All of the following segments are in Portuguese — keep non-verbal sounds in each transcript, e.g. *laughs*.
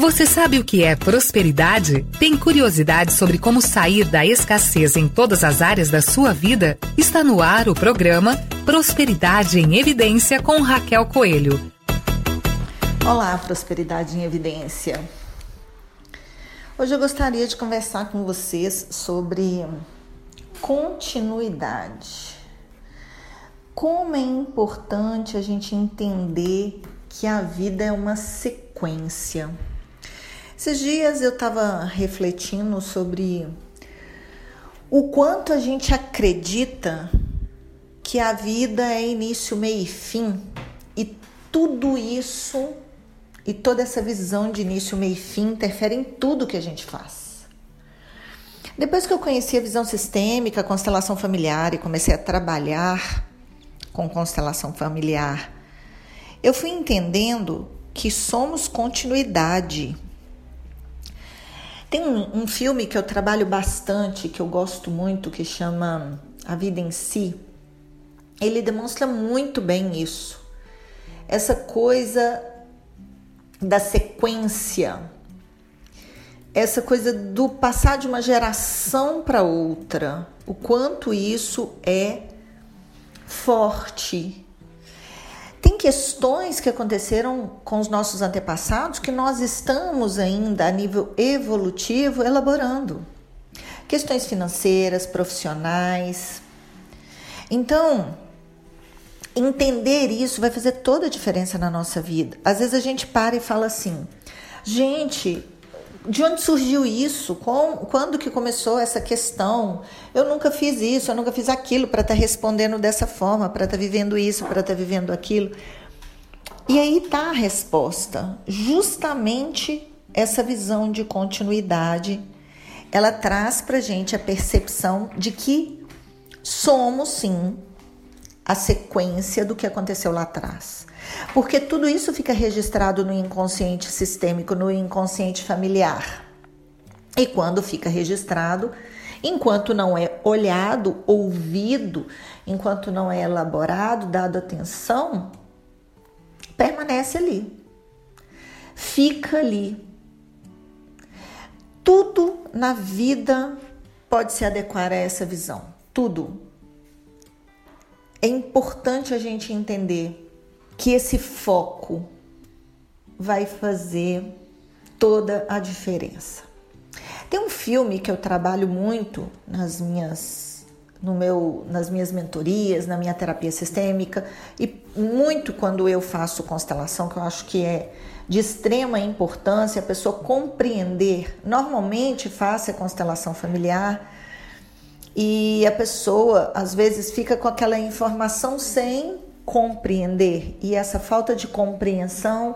Você sabe o que é prosperidade? Tem curiosidade sobre como sair da escassez em todas as áreas da sua vida? Está no ar o programa Prosperidade em Evidência com Raquel Coelho. Olá, Prosperidade em Evidência. Hoje eu gostaria de conversar com vocês sobre continuidade. Como é importante a gente entender que a vida é uma sequência. Esses dias eu estava refletindo sobre o quanto a gente acredita que a vida é início, meio e fim, e tudo isso e toda essa visão de início, meio e fim interfere em tudo que a gente faz. Depois que eu conheci a visão sistêmica, a constelação familiar e comecei a trabalhar com constelação familiar, eu fui entendendo que somos continuidade tem um, um, filme que eu trabalho bastante, que eu gosto muito, que chama A Vida em Si. Ele demonstra muito bem isso. Essa coisa da sequência, essa coisa do passar de uma geração para outra, o quanto isso é forte questões que aconteceram com os nossos antepassados que nós estamos ainda a nível evolutivo elaborando. Questões financeiras, profissionais. Então, entender isso vai fazer toda a diferença na nossa vida. Às vezes a gente para e fala assim: gente, de onde surgiu isso? Com, quando que começou essa questão? Eu nunca fiz isso, eu nunca fiz aquilo para estar tá respondendo dessa forma, para estar tá vivendo isso, para estar tá vivendo aquilo. E aí está a resposta. Justamente essa visão de continuidade, ela traz para gente a percepção de que somos sim a sequência do que aconteceu lá atrás. Porque tudo isso fica registrado no inconsciente sistêmico, no inconsciente familiar. E quando fica registrado, enquanto não é olhado, ouvido, enquanto não é elaborado, dado atenção, permanece ali. Fica ali. Tudo na vida pode se adequar a essa visão. Tudo. É importante a gente entender que esse foco vai fazer toda a diferença. Tem um filme que eu trabalho muito nas minhas no meu nas minhas mentorias, na minha terapia sistêmica e muito quando eu faço constelação, que eu acho que é de extrema importância a pessoa compreender. Normalmente faço a constelação familiar e a pessoa às vezes fica com aquela informação sem compreender e essa falta de compreensão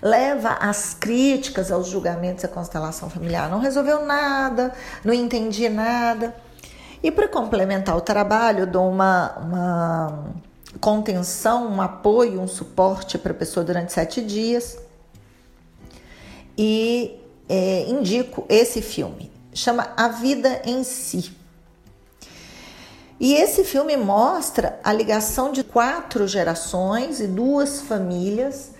leva às críticas, aos julgamentos à constelação familiar. Não resolveu nada, não entendi nada. E para complementar o trabalho, dou uma, uma contenção, um apoio, um suporte para a pessoa durante sete dias e é, indico esse filme. Chama A Vida em Si. E esse filme mostra a ligação de quatro gerações e duas famílias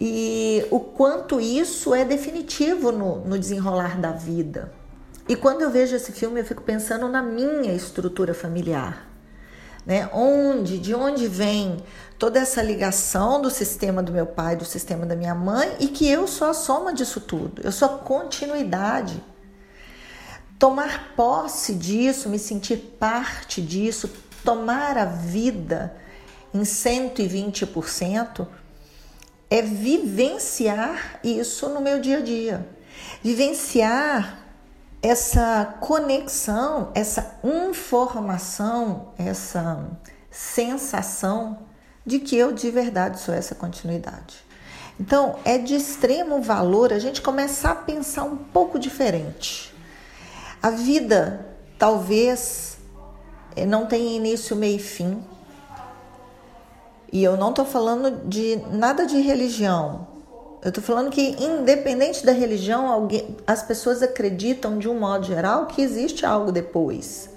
e o quanto isso é definitivo no, no desenrolar da vida. E quando eu vejo esse filme, eu fico pensando na minha estrutura familiar. Né? Onde, de onde vem toda essa ligação do sistema do meu pai, do sistema da minha mãe, e que eu sou a soma disso tudo, eu sou a continuidade tomar posse disso, me sentir parte disso, tomar a vida em 120%, é vivenciar isso no meu dia a dia. Vivenciar essa conexão, essa informação, essa sensação de que eu de verdade sou essa continuidade. Então, é de extremo valor a gente começar a pensar um pouco diferente. A vida talvez eh, não tenha início, meio e fim. E eu não estou falando de nada de religião. Eu estou falando que, independente da religião, alguém, as pessoas acreditam, de um modo geral, que existe algo depois.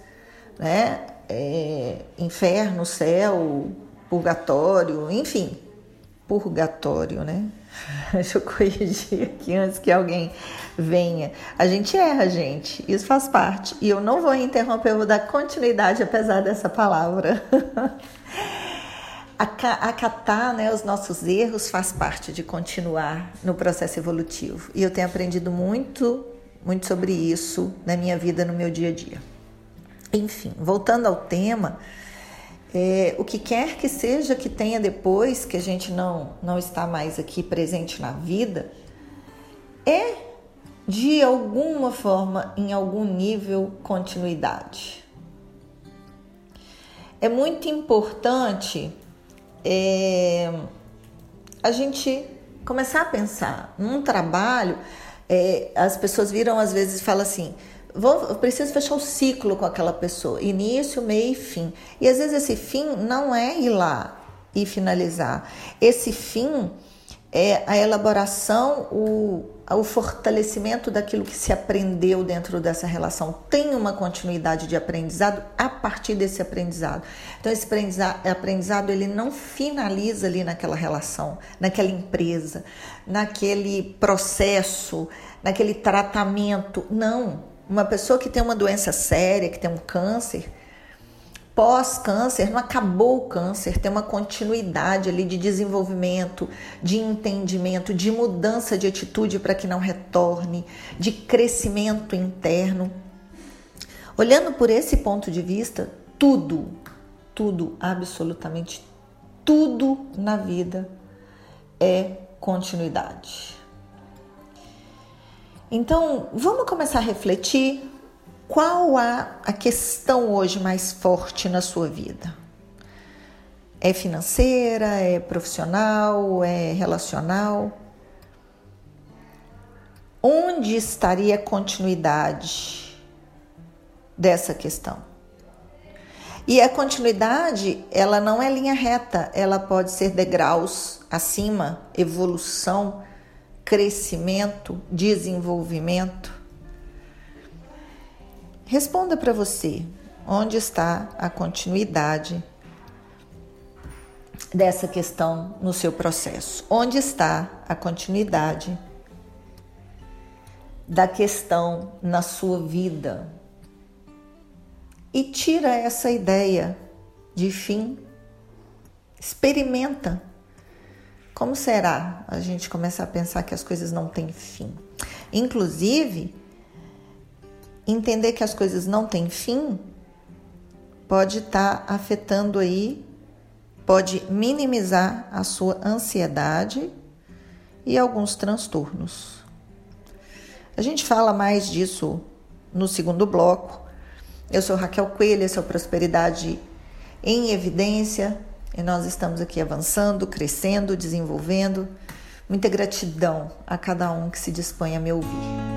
Né? É, inferno, céu, purgatório, enfim, purgatório, né? *laughs* Deixa eu corrigir aqui antes que alguém venha. A gente erra, gente. Isso faz parte. E eu não vou interromper, eu vou dar continuidade apesar dessa palavra. *laughs* Acatar né, os nossos erros faz parte de continuar no processo evolutivo. E eu tenho aprendido muito, muito sobre isso na minha vida, no meu dia a dia. Enfim, voltando ao tema, é, o que quer que seja que tenha depois que a gente não, não está mais aqui presente na vida, é de alguma forma, em algum nível, continuidade. É muito importante é, a gente começar a pensar num trabalho. É, as pessoas viram às vezes e falam assim: vou, preciso fechar o ciclo com aquela pessoa, início, meio e fim. E às vezes esse fim não é ir lá e finalizar. Esse fim é a elaboração, o, o fortalecimento daquilo que se aprendeu dentro dessa relação. Tem uma continuidade de aprendizado a partir desse aprendizado. Então, esse aprendizado ele não finaliza ali naquela relação, naquela empresa, naquele processo, naquele tratamento. Não. Uma pessoa que tem uma doença séria, que tem um câncer, pós-câncer, não acabou o câncer, tem uma continuidade ali de desenvolvimento, de entendimento, de mudança de atitude para que não retorne, de crescimento interno. Olhando por esse ponto de vista, tudo, tudo, absolutamente tudo na vida é continuidade. Então, vamos começar a refletir qual a, a questão hoje mais forte na sua vida? É financeira, é profissional, é relacional? Onde estaria a continuidade dessa questão? E a continuidade, ela não é linha reta, ela pode ser degraus acima, evolução, crescimento, desenvolvimento. Responda para você onde está a continuidade dessa questão no seu processo. Onde está a continuidade da questão na sua vida? E tira essa ideia de fim. Experimenta. Como será a gente começar a pensar que as coisas não têm fim? Inclusive, entender que as coisas não têm fim pode estar tá afetando aí, pode minimizar a sua ansiedade e alguns transtornos. A gente fala mais disso no segundo bloco. Eu sou Raquel Coelho, esse é o Prosperidade em Evidência e nós estamos aqui avançando, crescendo, desenvolvendo. Muita gratidão a cada um que se dispõe a me ouvir.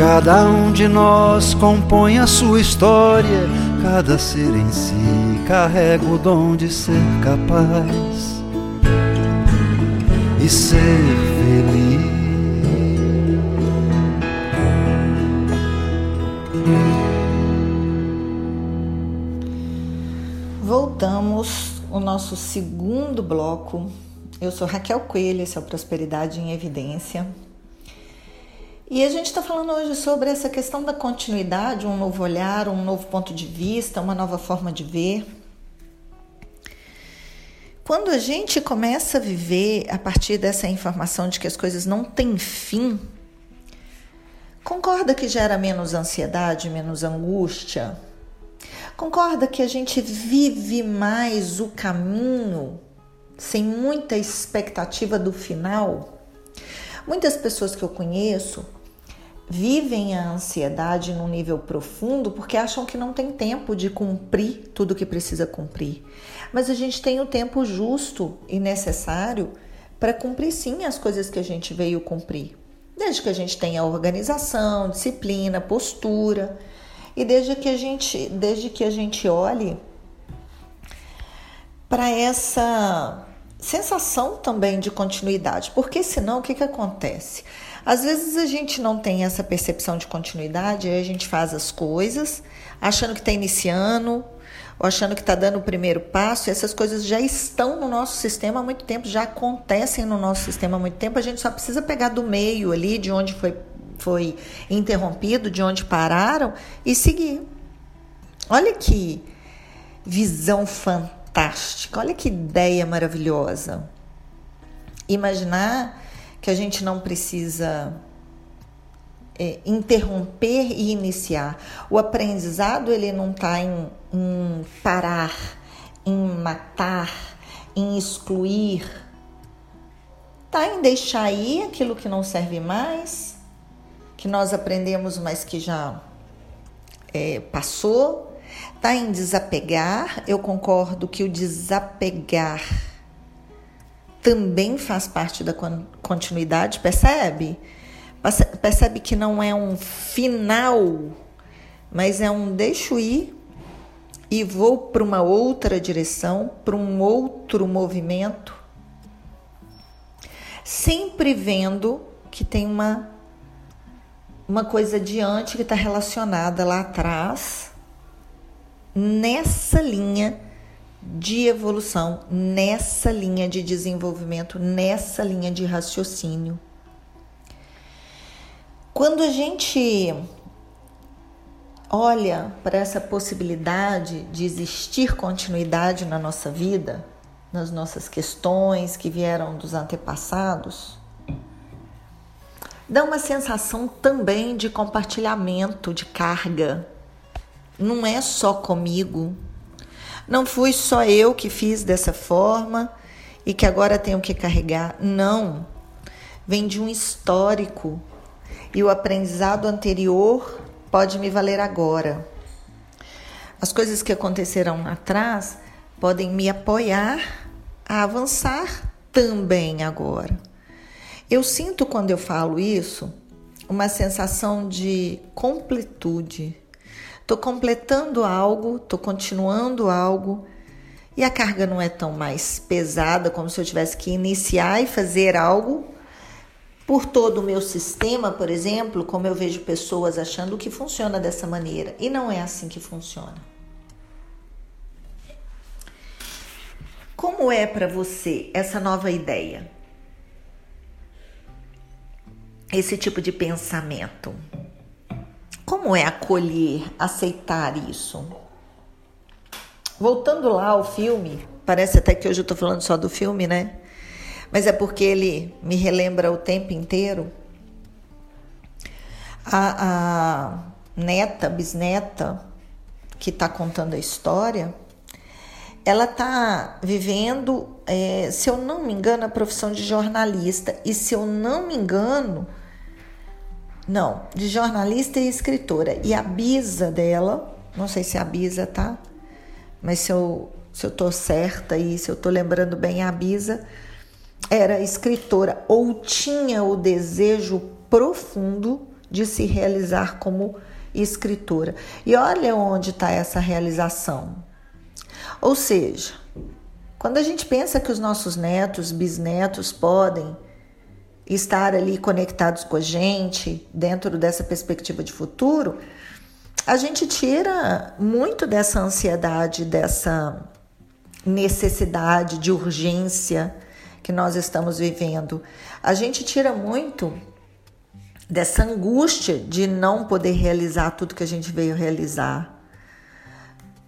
Cada um de nós compõe a sua história Cada ser em si carrega o dom de ser capaz e ser feliz. Voltamos ao nosso segundo bloco. Eu sou Raquel Coelho, esse é o Prosperidade em Evidência. E a gente está falando hoje sobre essa questão da continuidade, um novo olhar, um novo ponto de vista, uma nova forma de ver. Quando a gente começa a viver a partir dessa informação de que as coisas não têm fim, concorda que gera menos ansiedade, menos angústia? Concorda que a gente vive mais o caminho sem muita expectativa do final? Muitas pessoas que eu conheço vivem a ansiedade num nível profundo porque acham que não tem tempo de cumprir tudo que precisa cumprir. Mas a gente tem o tempo justo e necessário para cumprir sim as coisas que a gente veio cumprir. Desde que a gente tenha organização, disciplina, postura e desde que a gente, desde que a gente olhe para essa sensação também de continuidade, porque senão o que, que acontece? Às vezes a gente não tem essa percepção de continuidade, aí a gente faz as coisas achando que está iniciando, ou achando que está dando o primeiro passo, e essas coisas já estão no nosso sistema há muito tempo, já acontecem no nosso sistema há muito tempo, a gente só precisa pegar do meio ali, de onde foi, foi interrompido, de onde pararam, e seguir. Olha que visão fantástica, olha que ideia maravilhosa. Imaginar que a gente não precisa é, interromper e iniciar. O aprendizado ele não está em, em parar, em matar, em excluir. Está em deixar ir aquilo que não serve mais, que nós aprendemos, mas que já é, passou. Está em desapegar. Eu concordo que o desapegar também faz parte da continuidade, percebe? Percebe que não é um final, mas é um deixo ir e vou para uma outra direção, para um outro movimento, sempre vendo que tem uma uma coisa adiante que está relacionada lá atrás nessa linha de evolução nessa linha de desenvolvimento, nessa linha de raciocínio. Quando a gente olha para essa possibilidade de existir continuidade na nossa vida, nas nossas questões que vieram dos antepassados, dá uma sensação também de compartilhamento de carga. Não é só comigo, não fui só eu que fiz dessa forma e que agora tenho que carregar. Não. Vem de um histórico e o aprendizado anterior pode me valer agora. As coisas que aconteceram atrás podem me apoiar a avançar também agora. Eu sinto quando eu falo isso uma sensação de completude. Estou completando algo, estou continuando algo e a carga não é tão mais pesada como se eu tivesse que iniciar e fazer algo por todo o meu sistema, por exemplo, como eu vejo pessoas achando que funciona dessa maneira e não é assim que funciona. Como é para você essa nova ideia? Esse tipo de pensamento? Como é acolher, aceitar isso? Voltando lá ao filme, parece até que hoje eu tô falando só do filme, né? mas é porque ele me relembra o tempo inteiro. A, a neta, bisneta, que está contando a história, ela está vivendo, é, se eu não me engano, a profissão de jornalista. E se eu não me engano, não, de jornalista e escritora. E a bisa dela, não sei se a bisa tá, mas se eu, se eu tô certa e se eu tô lembrando bem, a bisa era escritora ou tinha o desejo profundo de se realizar como escritora. E olha onde está essa realização. Ou seja, quando a gente pensa que os nossos netos, bisnetos podem estar ali conectados com a gente dentro dessa perspectiva de futuro, a gente tira muito dessa ansiedade, dessa necessidade de urgência que nós estamos vivendo. A gente tira muito dessa angústia de não poder realizar tudo que a gente veio realizar.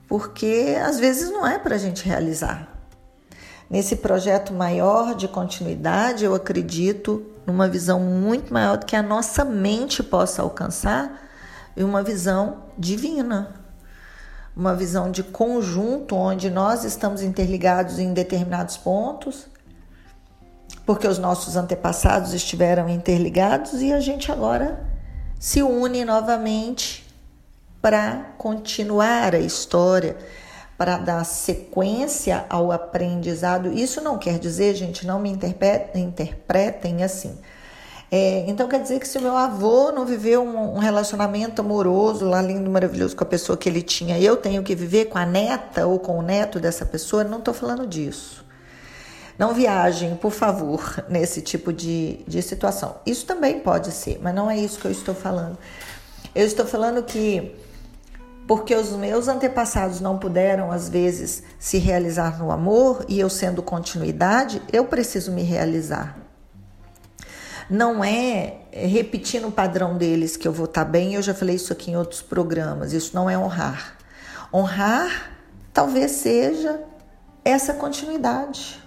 Porque às vezes não é para a gente realizar. Nesse projeto maior de continuidade, eu acredito numa visão muito maior do que a nossa mente possa alcançar e uma visão divina. Uma visão de conjunto onde nós estamos interligados em determinados pontos porque os nossos antepassados estiveram interligados e a gente agora se une novamente para continuar a história, para dar sequência ao aprendizado. Isso não quer dizer, gente, não me interpretem assim. É, então quer dizer que se o meu avô não viveu um, um, relacionamento amoroso lá lindo, maravilhoso com a pessoa que ele tinha, eu tenho que viver com a neta ou com o neto dessa pessoa? Não estou falando disso. Não viajem, por favor, *laughs* nesse tipo de, de situação. Isso também pode ser, mas não é isso que eu estou falando. Eu estou falando que porque os meus antepassados não puderam, às vezes, se realizar no amor e eu sendo continuidade, eu preciso me realizar. Não é repetindo o padrão deles que eu vou estar bem, eu já falei isso aqui em outros programas. Isso não é honrar. Honrar talvez seja essa continuidade.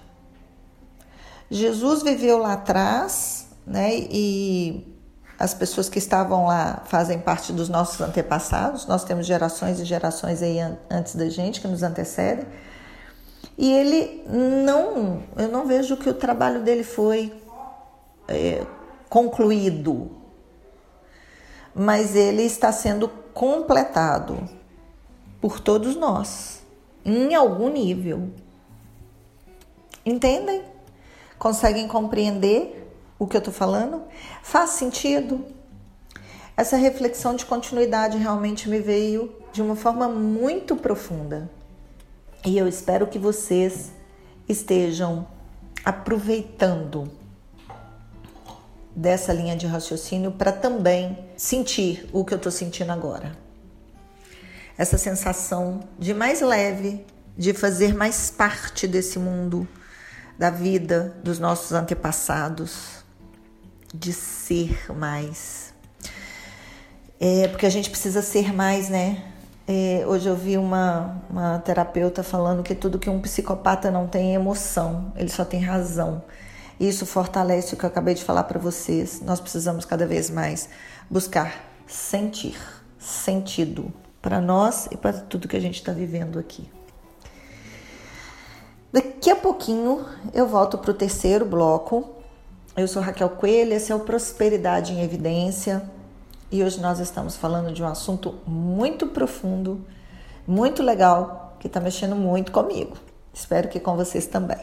Jesus viveu lá atrás, né? E as pessoas que estavam lá fazem parte dos nossos antepassados. Nós temos gerações e gerações aí antes da gente que nos antecedem. E ele não, eu não vejo que o trabalho dele foi é, concluído, mas ele está sendo completado por todos nós, em algum nível. Entendem? Conseguem compreender o que eu estou falando? Faz sentido? Essa reflexão de continuidade realmente me veio de uma forma muito profunda. E eu espero que vocês estejam aproveitando dessa linha de raciocínio para também sentir o que eu estou sentindo agora. Essa sensação de mais leve, de fazer mais parte desse mundo da vida dos nossos antepassados, de ser mais. É, porque a gente precisa ser mais, né? É, hoje eu vi uma, uma terapeuta falando que tudo que um psicopata não tem é emoção, ele só tem razão. Isso fortalece o que eu acabei de falar para vocês. Nós precisamos cada vez mais buscar sentir, sentido para nós e para tudo que a gente está vivendo aqui. Daqui a pouquinho eu volto para o terceiro bloco. Eu sou Raquel Coelho, esse é o Prosperidade em Evidência e hoje nós estamos falando de um assunto muito profundo, muito legal, que está mexendo muito comigo. Espero que com vocês também.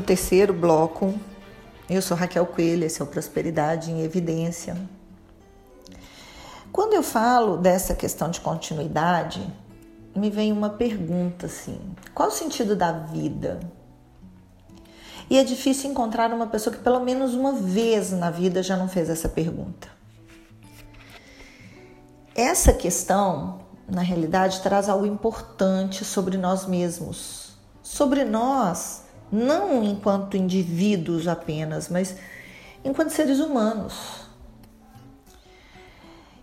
O terceiro bloco. Eu sou Raquel Coelho, esse é o Prosperidade em Evidência. Quando eu falo dessa questão de continuidade, me vem uma pergunta assim: qual o sentido da vida? E é difícil encontrar uma pessoa que pelo menos uma vez na vida já não fez essa pergunta. Essa questão, na realidade, traz algo importante sobre nós mesmos, sobre nós, não enquanto indivíduos apenas, mas enquanto seres humanos.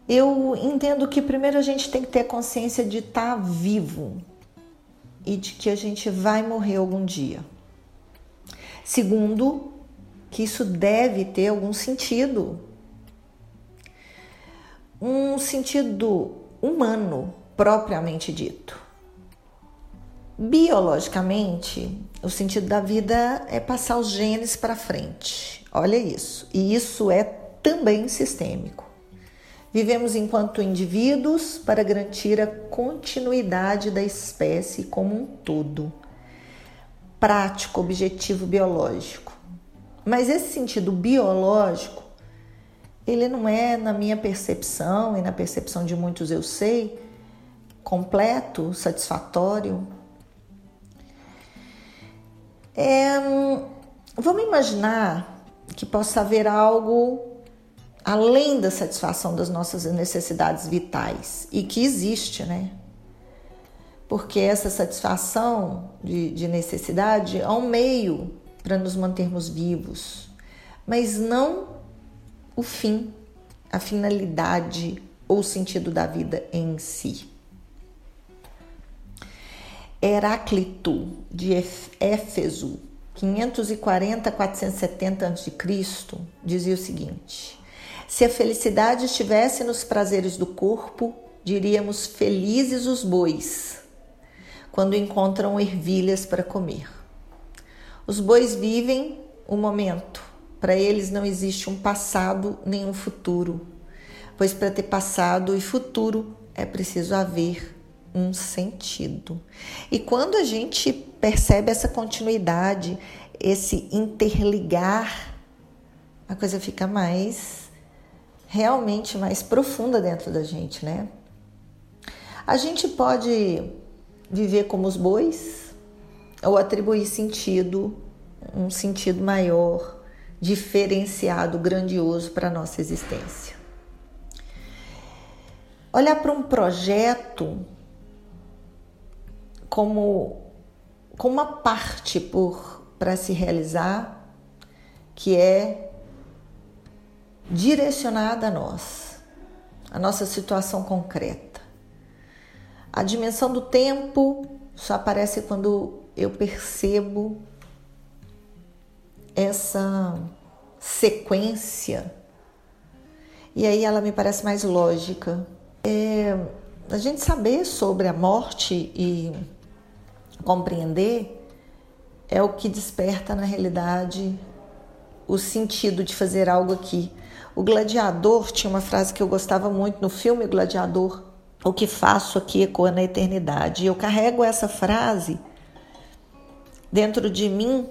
Eu entendo que primeiro a gente tem que ter consciência de estar vivo e de que a gente vai morrer algum dia. Segundo, que isso deve ter algum sentido. Um sentido humano, propriamente dito. Biologicamente, o sentido da vida é passar os genes para frente. Olha isso. E isso é também sistêmico. Vivemos enquanto indivíduos para garantir a continuidade da espécie como um todo. Prático, objetivo biológico. Mas esse sentido biológico, ele não é, na minha percepção e na percepção de muitos eu sei, completo, satisfatório. É, vamos imaginar que possa haver algo além da satisfação das nossas necessidades vitais e que existe, né? Porque essa satisfação de, de necessidade é um meio para nos mantermos vivos, mas não o fim, a finalidade ou o sentido da vida em si. Heráclito de Éfeso, 540 a 470 a.C., dizia o seguinte: Se a felicidade estivesse nos prazeres do corpo, diríamos felizes os bois, quando encontram ervilhas para comer. Os bois vivem o momento, para eles não existe um passado nem um futuro, pois para ter passado e futuro é preciso haver um sentido. E quando a gente percebe essa continuidade, esse interligar, a coisa fica mais realmente mais profunda dentro da gente, né? A gente pode viver como os bois ou atribuir sentido, um sentido maior, diferenciado, grandioso para a nossa existência. Olhar para um projeto como, como uma parte por para se realizar que é direcionada a nós, a nossa situação concreta. A dimensão do tempo só aparece quando eu percebo essa sequência e aí ela me parece mais lógica. É, a gente saber sobre a morte e compreender é o que desperta na realidade o sentido de fazer algo aqui. O gladiador tinha uma frase que eu gostava muito no filme Gladiador: O que faço aqui ecoa na eternidade. Eu carrego essa frase dentro de mim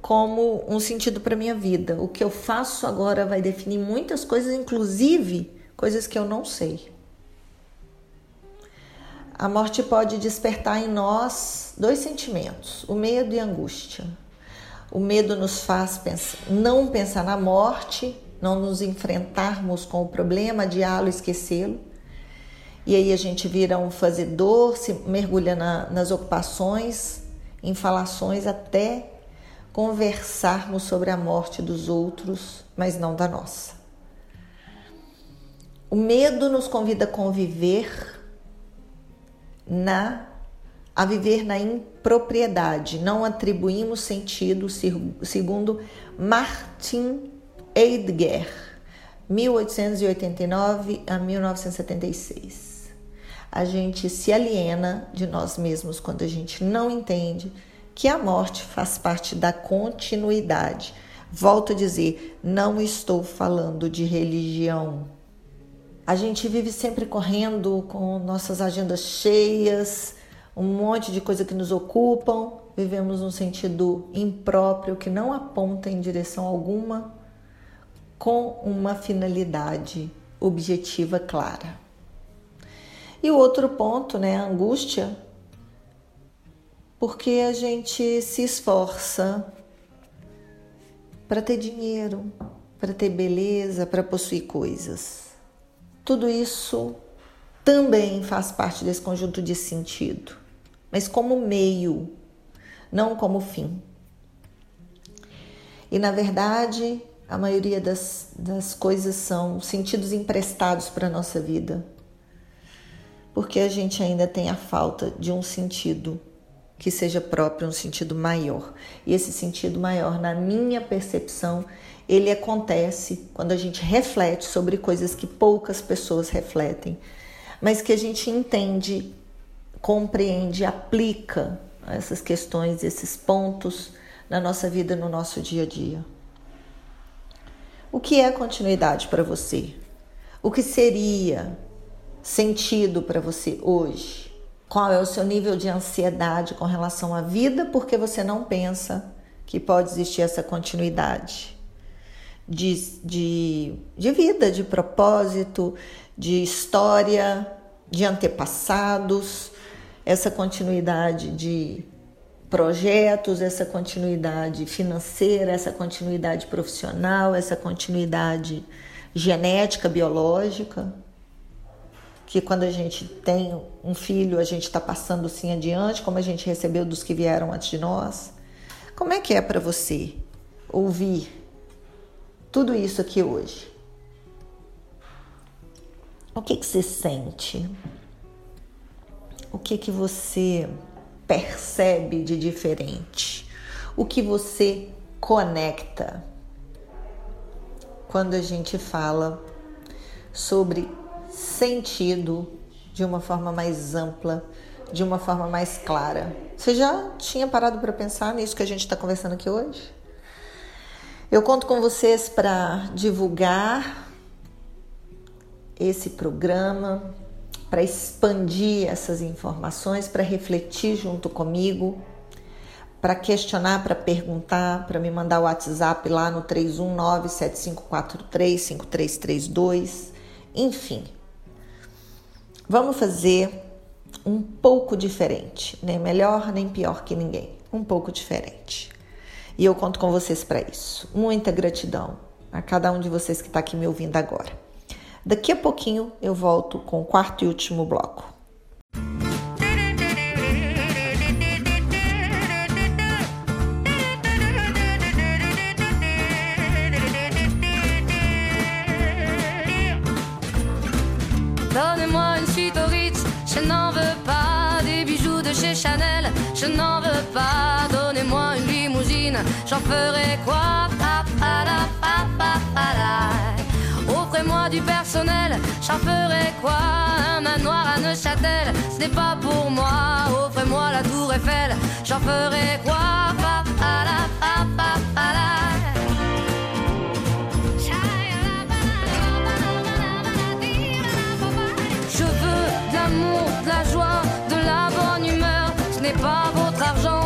como um sentido para minha vida. O que eu faço agora vai definir muitas coisas, inclusive coisas que eu não sei. A morte pode despertar em nós dois sentimentos: o medo e a angústia. O medo nos faz pensar, não pensar na morte, não nos enfrentarmos com o problema, adiá-lo, esquecê-lo. E aí a gente vira um fazedor, se mergulha na, nas ocupações, em falações, até conversarmos sobre a morte dos outros, mas não da nossa. O medo nos convida a conviver na a viver na impropriedade. Não atribuímos sentido, segundo Martin Heidegger, 1889 a 1976. A gente se aliena de nós mesmos quando a gente não entende que a morte faz parte da continuidade. Volto a dizer, não estou falando de religião, a gente vive sempre correndo com nossas agendas cheias, um monte de coisa que nos ocupam, vivemos um sentido impróprio que não aponta em direção alguma, com uma finalidade objetiva clara. E o outro ponto, né, a angústia, porque a gente se esforça para ter dinheiro, para ter beleza, para possuir coisas. Tudo isso também faz parte desse conjunto de sentido, mas como meio, não como fim. E na verdade, a maioria das, das coisas são sentidos emprestados para a nossa vida, porque a gente ainda tem a falta de um sentido que seja próprio, um sentido maior. E esse sentido maior, na minha percepção, ele acontece quando a gente reflete sobre coisas que poucas pessoas refletem, mas que a gente entende, compreende, aplica essas questões, esses pontos na nossa vida, no nosso dia a dia. O que é continuidade para você? O que seria sentido para você hoje? Qual é o seu nível de ansiedade com relação à vida porque você não pensa que pode existir essa continuidade? De, de, de vida, de propósito, de história, de antepassados, essa continuidade de projetos, essa continuidade financeira, essa continuidade profissional, essa continuidade genética, biológica, que quando a gente tem um filho, a gente está passando sim adiante, como a gente recebeu dos que vieram antes de nós. Como é que é para você ouvir tudo isso aqui hoje? O que, que você sente? O que, que você percebe de diferente? O que você conecta? quando a gente fala sobre sentido de uma forma mais ampla, de uma forma mais clara. Você já tinha parado para pensar nisso que a gente está conversando aqui hoje? Eu conto com vocês para divulgar esse programa, para expandir essas informações, para refletir junto comigo, para questionar, para perguntar, para me mandar o WhatsApp lá no 31975435332, enfim. Vamos fazer um pouco diferente, nem melhor nem pior que ninguém, um pouco diferente. E eu conto com vocês para isso. Muita gratidão a cada um de vocês que está aqui me ouvindo agora. Daqui a pouquinho eu volto com o quarto e último bloco. Donnez-moi une suite au Ritz, je n'en veux pas des bijoux de chez Chanel, je n'en veux pas. J'en ferai quoi? Offrez-moi du personnel, j'en ferai quoi? Un manoir à Neuchâtel, ce n'est pas pour moi. Offrez-moi la tour Eiffel, j'en ferai quoi? Je veux de l'amour, de la joie, de la bonne humeur. Ce n'est pas votre argent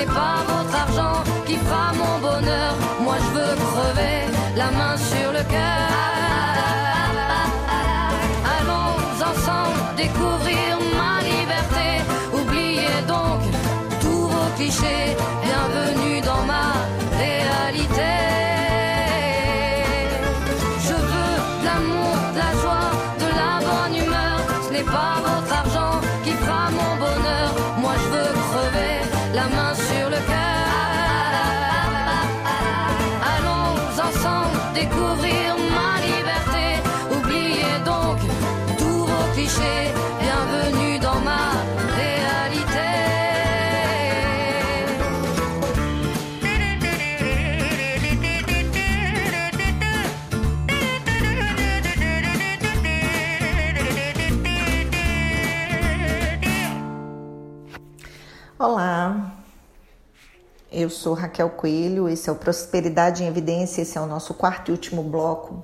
N'est pas clichés. Bienvenue dans ma. Olá, eu sou Raquel Coelho, esse é o Prosperidade em Evidência, esse é o nosso quarto e último bloco.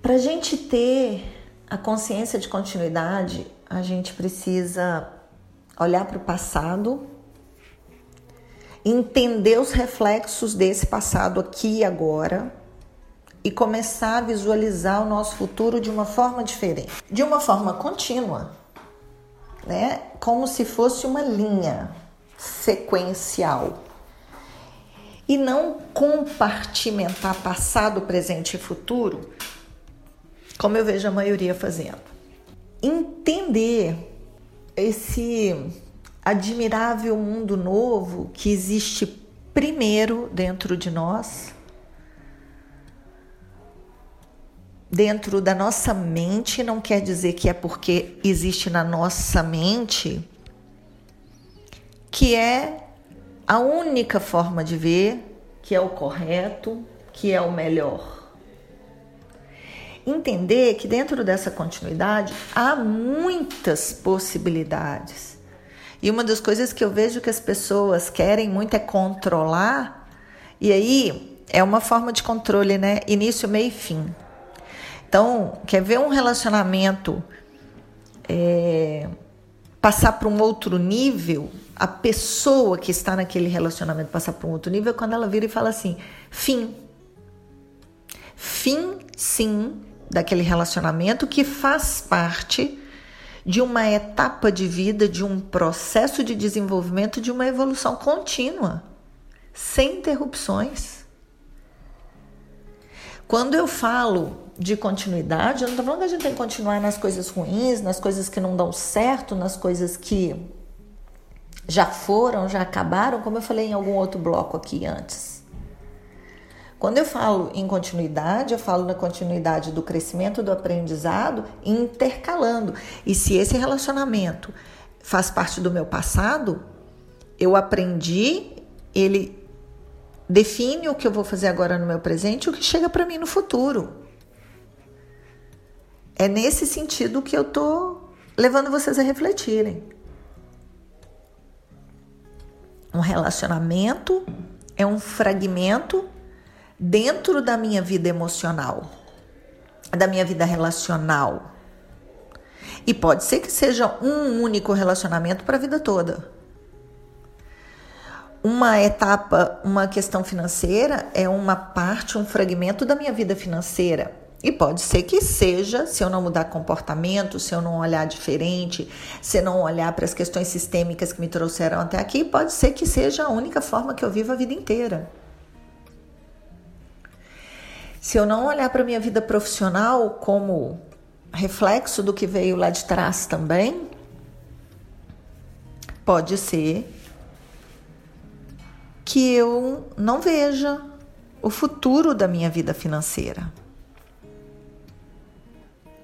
Para a gente ter a consciência de continuidade, a gente precisa olhar para o passado, entender os reflexos desse passado aqui e agora e começar a visualizar o nosso futuro de uma forma diferente, de uma forma contínua né? Como se fosse uma linha sequencial. e não compartimentar passado, presente e futuro, como eu vejo a maioria fazendo. Entender esse admirável mundo novo que existe primeiro dentro de nós, dentro da nossa mente, não quer dizer que é porque existe na nossa mente que é a única forma de ver, que é o correto, que é o melhor. Entender que dentro dessa continuidade há muitas possibilidades. E uma das coisas que eu vejo que as pessoas querem muito é controlar, e aí é uma forma de controle, né? Início, meio e fim. Então, quer ver um relacionamento é, passar para um outro nível? a pessoa que está naquele relacionamento passar para um outro nível é quando ela vira e fala assim: fim. Fim, sim, daquele relacionamento que faz parte de uma etapa de vida, de um processo de desenvolvimento, de uma evolução contínua, sem interrupções. Quando eu falo de continuidade, eu não estou falando que a gente tem que continuar nas coisas ruins, nas coisas que não dão certo, nas coisas que já foram, já acabaram, como eu falei em algum outro bloco aqui antes. Quando eu falo em continuidade, eu falo na continuidade do crescimento do aprendizado, intercalando. E se esse relacionamento faz parte do meu passado, eu aprendi, ele define o que eu vou fazer agora no meu presente e o que chega para mim no futuro. É nesse sentido que eu tô levando vocês a refletirem. Um relacionamento é um fragmento dentro da minha vida emocional, da minha vida relacional. E pode ser que seja um único relacionamento para a vida toda. Uma etapa, uma questão financeira é uma parte, um fragmento da minha vida financeira. E pode ser que seja, se eu não mudar comportamento, se eu não olhar diferente, se não olhar para as questões sistêmicas que me trouxeram até aqui, pode ser que seja a única forma que eu vivo a vida inteira. Se eu não olhar para a minha vida profissional como reflexo do que veio lá de trás também, pode ser que eu não veja o futuro da minha vida financeira.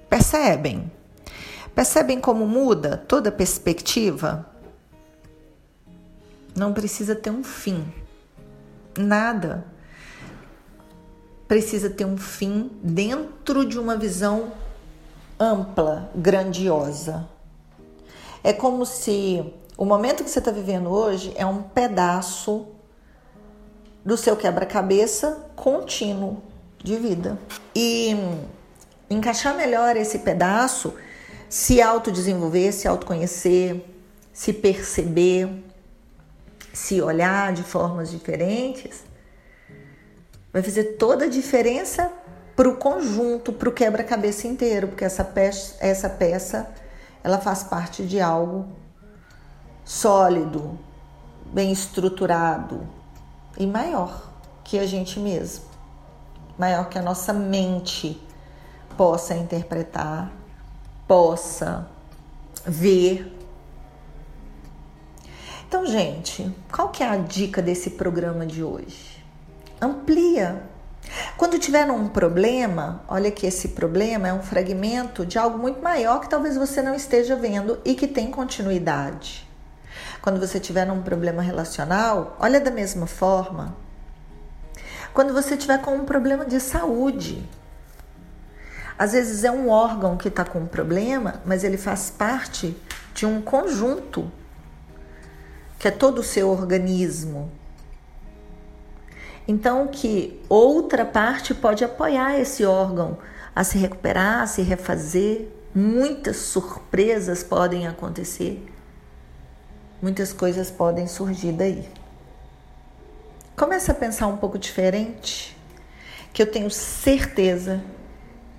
Percebem? Percebem como muda toda perspectiva? Não precisa ter um fim. Nada precisa ter um fim dentro de uma visão ampla, grandiosa. É como se o momento que você está vivendo hoje é um pedaço do seu quebra-cabeça contínuo de vida. E encaixar melhor esse pedaço, se autodesenvolver, se autoconhecer, se perceber, se olhar de formas diferentes, vai fazer toda a diferença para o conjunto, para o quebra-cabeça inteiro, porque essa peça, essa peça ela faz parte de algo sólido, bem estruturado e maior que a gente mesmo, maior que a nossa mente possa interpretar, possa ver. Então, gente, qual que é a dica desse programa de hoje? Amplia. Quando tiver um problema, olha que esse problema é um fragmento de algo muito maior que talvez você não esteja vendo e que tem continuidade. Quando você tiver um problema relacional, olha da mesma forma. Quando você tiver com um problema de saúde, às vezes é um órgão que está com um problema, mas ele faz parte de um conjunto, que é todo o seu organismo. Então, que outra parte pode apoiar esse órgão a se recuperar, a se refazer. Muitas surpresas podem acontecer, muitas coisas podem surgir daí. Comece a pensar um pouco diferente, que eu tenho certeza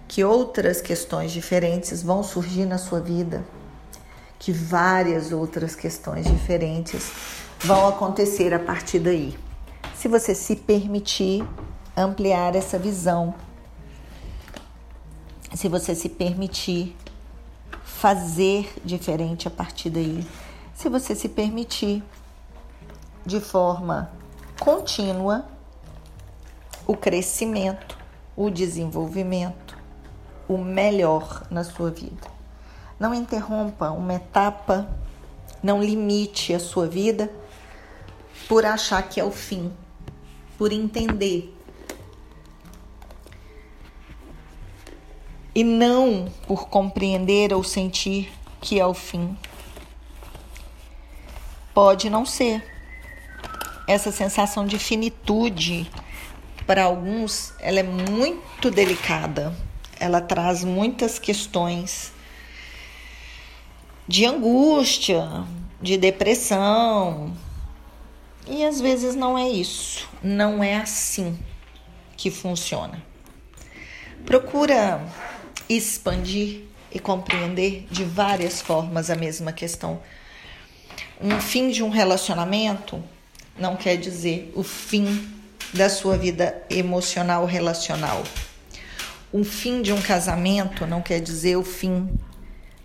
que outras questões diferentes vão surgir na sua vida, que várias outras questões diferentes vão acontecer a partir daí. Se você se permitir ampliar essa visão, se você se permitir fazer diferente a partir daí, se você se permitir de forma contínua o crescimento, o desenvolvimento, o melhor na sua vida. Não interrompa uma etapa, não limite a sua vida por achar que é o fim, por entender. E não por compreender ou sentir que é o fim. Pode não ser. Essa sensação de finitude, para alguns, ela é muito delicada. Ela traz muitas questões de angústia, de depressão, e às vezes não é isso, não é assim que funciona. Procura expandir e compreender de várias formas a mesma questão. Um fim de um relacionamento não quer dizer o fim da sua vida emocional relacional. Um fim de um casamento não quer dizer o fim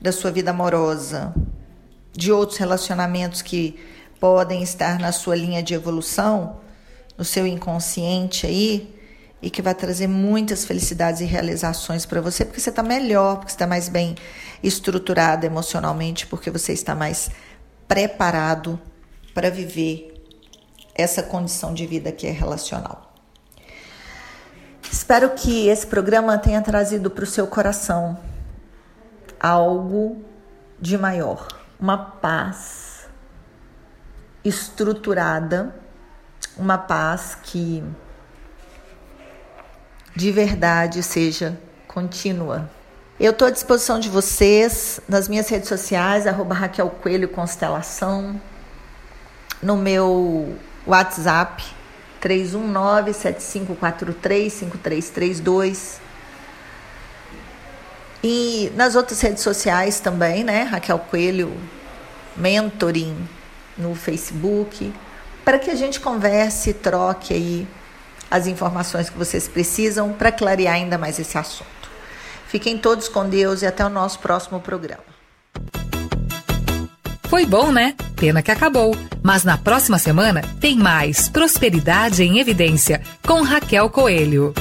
da sua vida amorosa, de outros relacionamentos que podem estar na sua linha de evolução, no seu inconsciente aí, e que vai trazer muitas felicidades e realizações para você, porque você está melhor, porque você está mais bem estruturado emocionalmente, porque você está mais preparado para viver essa condição de vida que é relacional. Espero que esse programa tenha trazido para o seu coração algo de maior, uma paz estruturada, uma paz que de verdade seja contínua. Eu estou à disposição de vocês nas minhas redes sociais, arroba Raquel Coelho Constelação, no meu WhatsApp 319-7543-5332 e nas outras redes sociais também, né? Raquel Coelho Mentoring no Facebook, para que a gente converse e troque aí as informações que vocês precisam para clarear ainda mais esse assunto. Fiquem todos com Deus e até o nosso próximo programa. Foi bom, né? Pena que acabou. Mas na próxima semana tem mais Prosperidade em Evidência com Raquel Coelho.